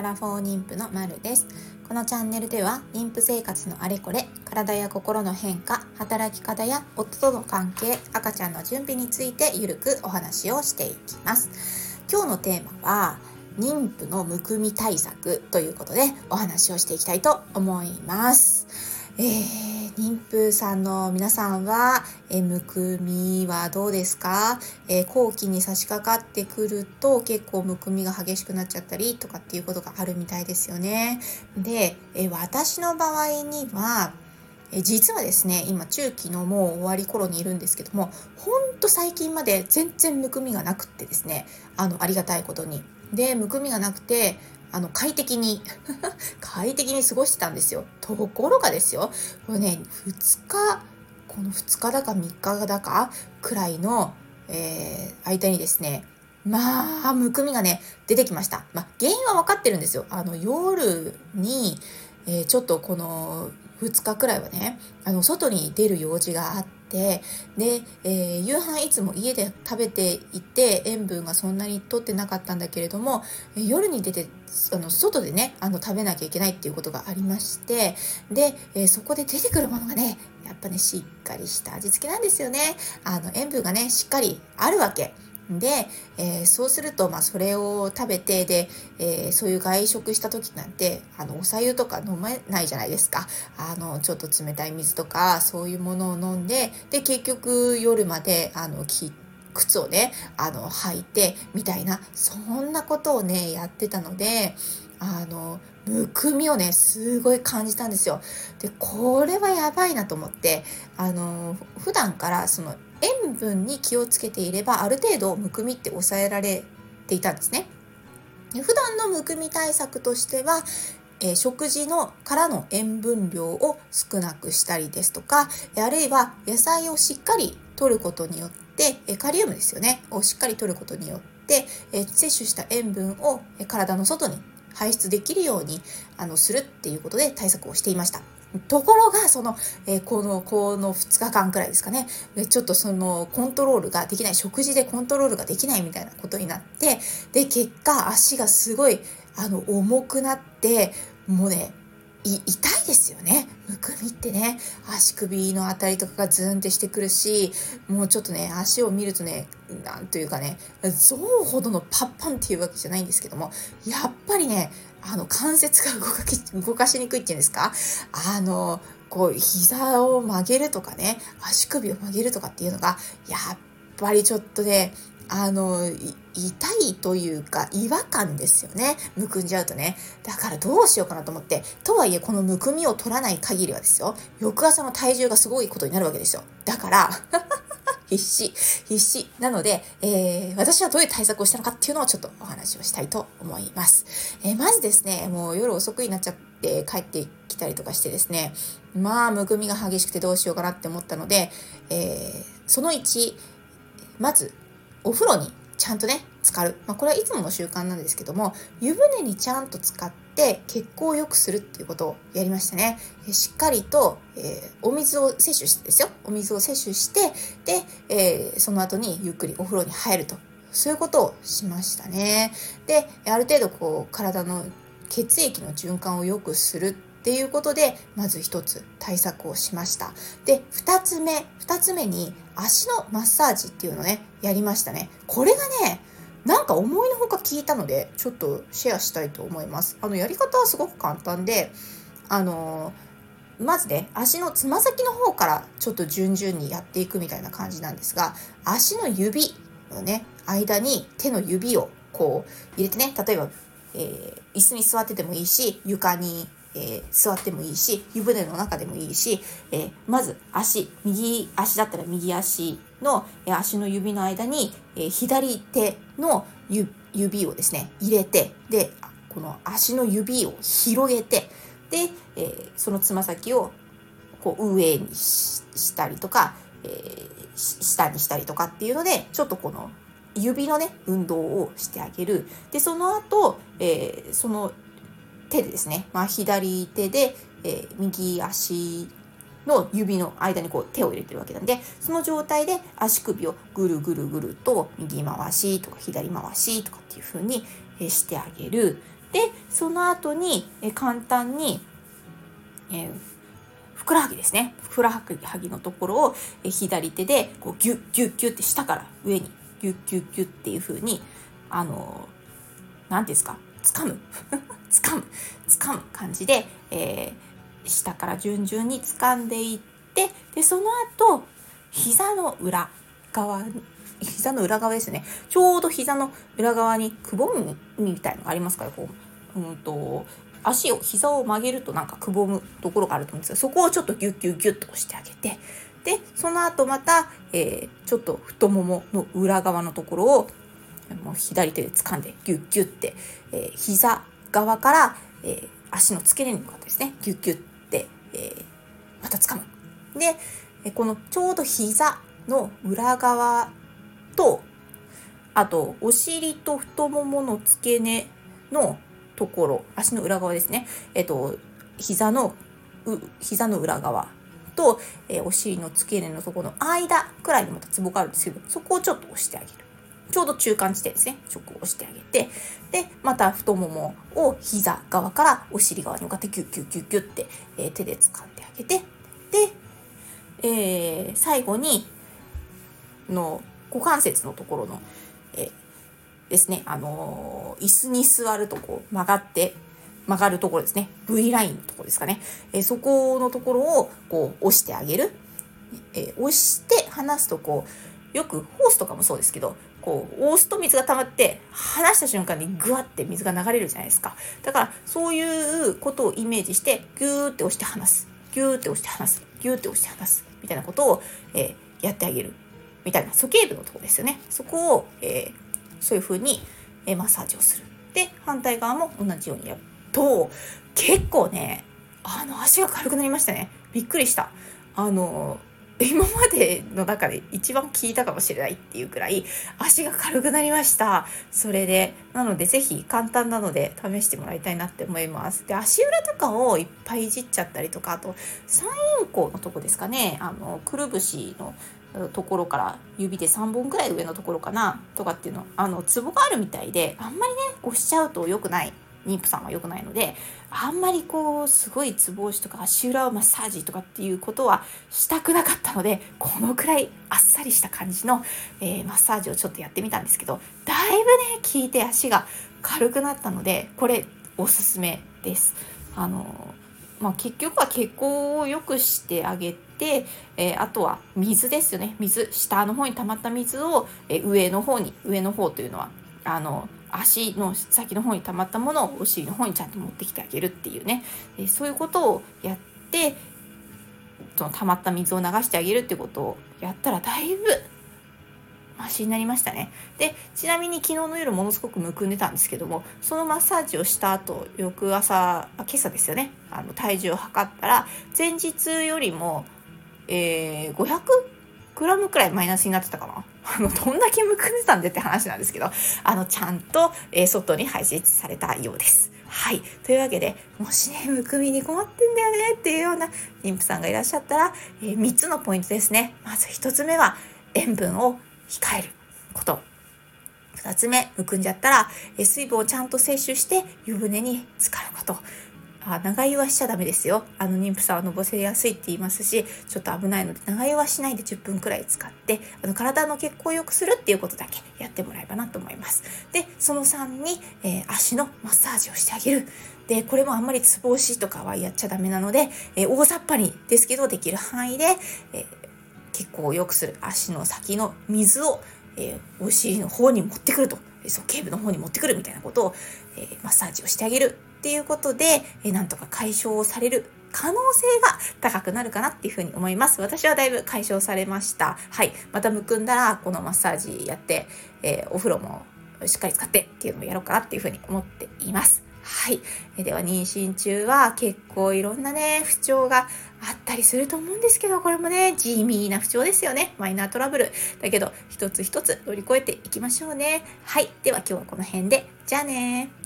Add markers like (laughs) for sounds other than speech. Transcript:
アラフォー妊婦のまるです。このチャンネルでは妊婦生活のあれこれ体や心の変化働き方や夫との関係赤ちゃんの準備についてゆるくお話をしていきます。今日のテーマは妊婦のむくみ対策ということでお話をしていきたいと思います。えー妊婦さんの皆さんは、えむくみはどうですか、え後期に差し掛かってくると結構むくみが激しくなっちゃったりとかっていうことがあるみたいですよね。で、え私の場合には、え実はですね、今中期のもう終わり頃にいるんですけども、ほんと最近まで全然むくみがなくってですね、あの、ありがたいことに。で、むくみがなくて、あの、快適に (laughs) 快適に過ごしてたんですよ。ところがですよ、これね、2日、この2日だか3日だかくらいの、えー、間にですね、まあ、むくみがね、出てきました。まあ、原因は分かってるんですよ。あの、夜に、えー、ちょっとこの2日くらいはね、あの、外に出る用事があって、てで、えー、夕飯いつも家で食べていて塩分がそんなにとってなかったんだけれども夜に出てあの外でねあの食べなきゃいけないっていうことがありましてで、えー、そこで出てくるものがねやっぱねしっかりした味付けなんですよねあの塩分がねしっかりあるわけ。で、えー、そうすると、まあ、それを食べて、で、えー、そういう外食した時なんて、あの、おさゆとか飲めないじゃないですか。あの、ちょっと冷たい水とか、そういうものを飲んで、で、結局夜まで、あの、き靴をね、あの、履いて、みたいな、そんなことをね、やってたので、あの、むくみをね、すごい感じたんですよ。で、これはやばいなと思って、あの、普段からその塩分に気をつけていればある程度むくみって抑えられていたんですね。普段のむくみ対策としては、えー、食事のからの塩分量を少なくしたりですとかあるいは野菜をしっかり摂ることによってカリウムですよねをしっかり摂ることによって摂取した塩分を体の外に排出できるようにあのするっていうことで対策をしていました。ところが、その、えー、この、この2日間くらいですかね、ちょっとその、コントロールができない、食事でコントロールができないみたいなことになって、で、結果、足がすごい、あの、重くなって、もうね、痛いですよね。むくみってね、足首のあたりとかがズンってしてくるし、もうちょっとね、足を見るとね、なんというかね、象ほどのパッパンっていうわけじゃないんですけども、やっぱりね、あの、関節が動かき動かしにくいっていうんですか？あの、こう、膝を曲げるとかね、足首を曲げるとかっていうのが、やっぱりちょっとね、あの、痛いというか違和感ですよね。むくんじゃうとね。だからどうしようかなと思って。とはいえこのむくみを取らない限りはですよ。翌朝の体重がすごいことになるわけですよ。だから (laughs) 必死、必死。なので、えー、私はどういう対策をしたのかっていうのをちょっとお話をしたいと思います。えー、まずですね、もう夜遅くになっちゃって帰ってきたりとかしてですね、まあ、むくみが激しくてどうしようかなって思ったので、えー、その1、まず、お風呂にちゃんとね、浸かる。まあ、これはいつもの習慣なんですけども、湯船にちゃんと使って血行を良くするっていうことをやりましたね。しっかりと、えー、お水を摂取してですよ。お水を摂取して、で、えー、その後にゆっくりお風呂に入ると。そういうことをしましたね。で、ある程度こう、体の血液の循環を良くするっていうことで、まず一つ対策をしました。で、二つ目、二つ目に足のマッサージっていうのね、やりましたね。これがね、なんか思いのほか聞いたので、ちょっとシェアしたいと思います。あの、やり方はすごく簡単で、あのまずね、足のつま先の方からちょっと順々にやっていくみたいな感じなんですが、足の指のね、間に手の指をこう入れてね、例えば、えー、椅子に座っててもいいし、床にえー、座ってもいいし、湯船の中でもいいし、えー、まず足、右足だったら右足の、えー、足の指の間に、え左手の指をですね、入れて、で、この足の指を広げて、で、えそのつま先をこう上にしたりとか、え下にしたりとかっていうので、ちょっとこの指のね、運動をしてあげる。で、その後、えその手でですね、まあ、左手で、えー、右足の指の間にこう手を入れてるわけなんで、その状態で足首をぐるぐるぐると右回しとか左回しとかっていう風にしてあげる。でその後に、簡単に、えー、ふくらはぎですね。ふくらはぎのところを、左手でこうギュッギュッギュッって下から上にギュッギュッギュッっていう風にあの何ですか？掴む。掴む掴む感じで、えー、下から順々に掴んでいってでその後膝の裏側膝の裏側ですね。ちょうど膝の裏側にくぼみみたいのがありますからこう、うんと、足を膝を曲げるとなんかくぼむところがあると思うんですがそこをちょっとギュッギュッギュッと押してあげてでその後また、えー、ちょっと太ももの裏側のところをもう左手で掴んでギュッギュッて、えー、膝側から、えー、足の付け根に向かってですね。ギュッギュッて、えー、また掴む。でこのちょうど膝の裏側とあとお尻と太ももの付け根のところ足の裏側ですね。えっと膝の膝の裏側と、えー、お尻の付け根のところの間くらいにまたツボがあるんですけどそこをちょっと押してあげる。ちょうど中間地点ですね。ちょっと押してあげて。でまた太ももを膝側からお尻側に向かってキュッキュッキュッキュッって、えー、手で掴んであげて。で、えー、最後にの股関節のところの、えー、ですね、あのー、椅子に座るとこう曲がって曲がるところですね。V ラインのところですかね、え、そこのところをこう押してあげる、え押して離すとこうよくホースとかもそうですけどこう押すと水が溜まって離した瞬間にグワッて水が流れるじゃないですか。だからそういうことをイメージしてギューって押して離す。ギューって押して離す。ギューって押して離す。みたいなことを、えー、やってあげるみたいな鼠径部のとこですよね。そこを、えー、そういう風に、えー、マッサージをする。で反対側も同じようにやる。と結構ねあの足が軽くなりましたね。びっくりした。あの今までの中で一番効いたかもしれないっていうくらい足が軽くなりました。それでなので是非簡単なので試してもらいたいなって思います。で足裏とかをいっぱいいじっちゃったりとかあと三陰交のとこですかね。あのくるぶしのところから指で3本ぐらい上のところかなとかっていうのあのツボがあるみたいであんまりね押しちゃうと良くない。妊婦さんは良くないのであんまりこうすごいつぼ押しとか足裏をマッサージとかっていうことはしたくなかったのでこのくらいあっさりした感じの、えー、マッサージをちょっとやってみたんですけどだいぶね効いて足が軽くなったのでこれおすすめです。あのまあ、結局は血行を良くしてあげて、えー、あとは水ですよね水下の方に溜まった水を、えー、上の方に上の方というのはあの足の先の方に溜まったものをお尻の方にちゃんと持ってきてあげるっていうね、えー、そういうことをやってその溜まった水を流してあげるってことをやったらだいぶマシになりましたね。でちなみに昨日の夜ものすごくむくんでたんですけどもそのマッサージをした後翌朝今朝ですよね。あの体重を測ったら前日よりも、えー、500グラムくらいマイナスになってたかな。あのどんだけむくんでたんでって話なんですけどあのちゃんと、えー、外に排出されたようです。はい。というわけで、もしね、むくみに困ってんだよねっていうような妊婦さんがいらっしゃったら、えー、3つのポイントですね。まず1つ目は、塩分を控えること。2つ目、むくんじゃったら、え水分をちゃんと摂取して湯船に浸かること。あ長湯はしちゃダメですよ。あの妊婦さんはのぼせやすいって言いますし、ちょっと危ないので長湯はしないで10分くらい使って、あの体の血行を良くするっていうことだけやってもらえばなと思います。で、その3に、えー、足のマッサージをしてあげる。で、これもあんまりつぼ押しとかはやっちゃダメなので、えー、大雑把にですけどできる範囲で、えー血行を良くする足の先の水を、え、お尻の方に持ってくると鼠径部の方に持ってくるみたいなことを、えー、マッサージをしてあげるっていうことで、え、なんとか解消される可能性が高くなるかなっていうふうに思います。私はだいぶ解消されました。はい。またむくんだら、このマッサージやって、えー、お風呂もしっかり使ってっていうのをやろうかなっていうふうに思っています。はい。では、妊娠中は結構いろんなね、不調があったりすると思うんですけど、これもね、地味な不調ですよね。マイナートラブル。だけど、一つ一つ乗り越えていきましょうね。はい。では今日はこの辺で。じゃあね